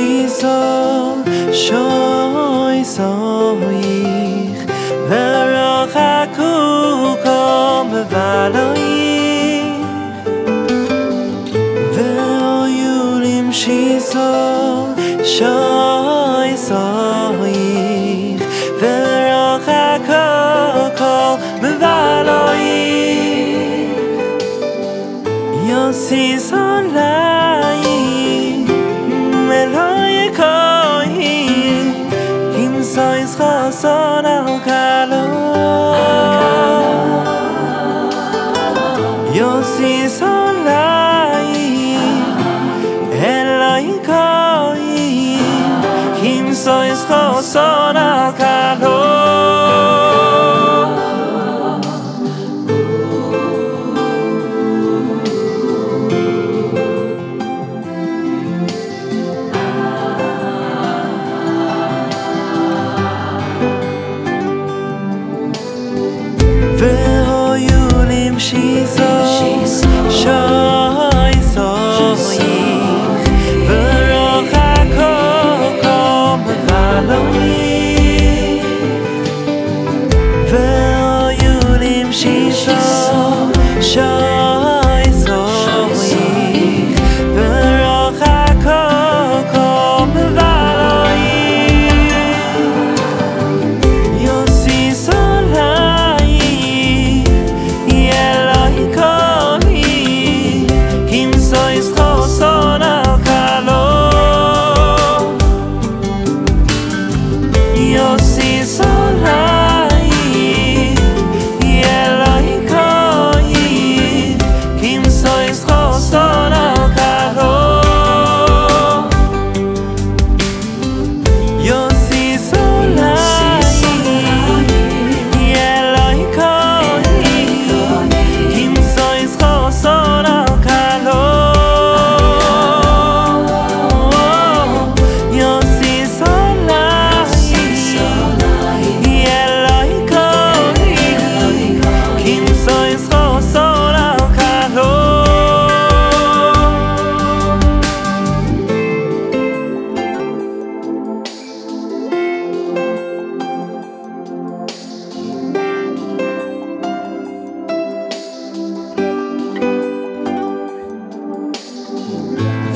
shisom shoy soich. Verach akukom bevaloich Veoyulim shisom shoy soich. Verach akukom bevaloich Yosis on love Kim sois son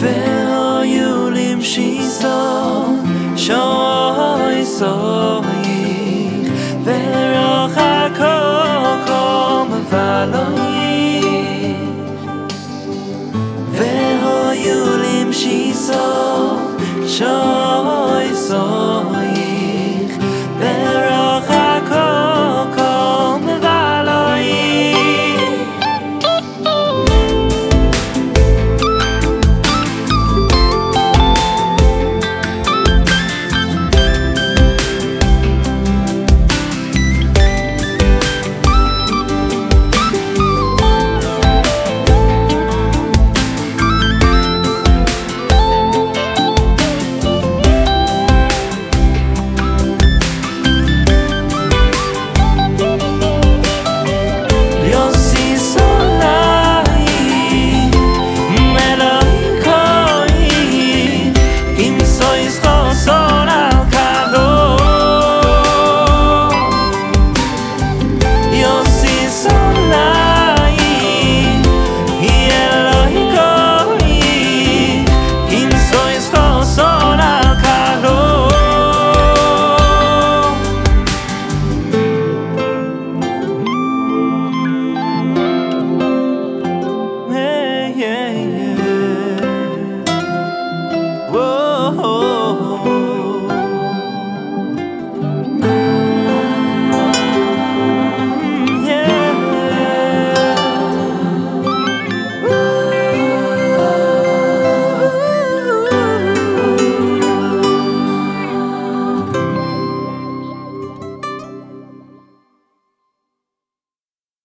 velu yulim שויסו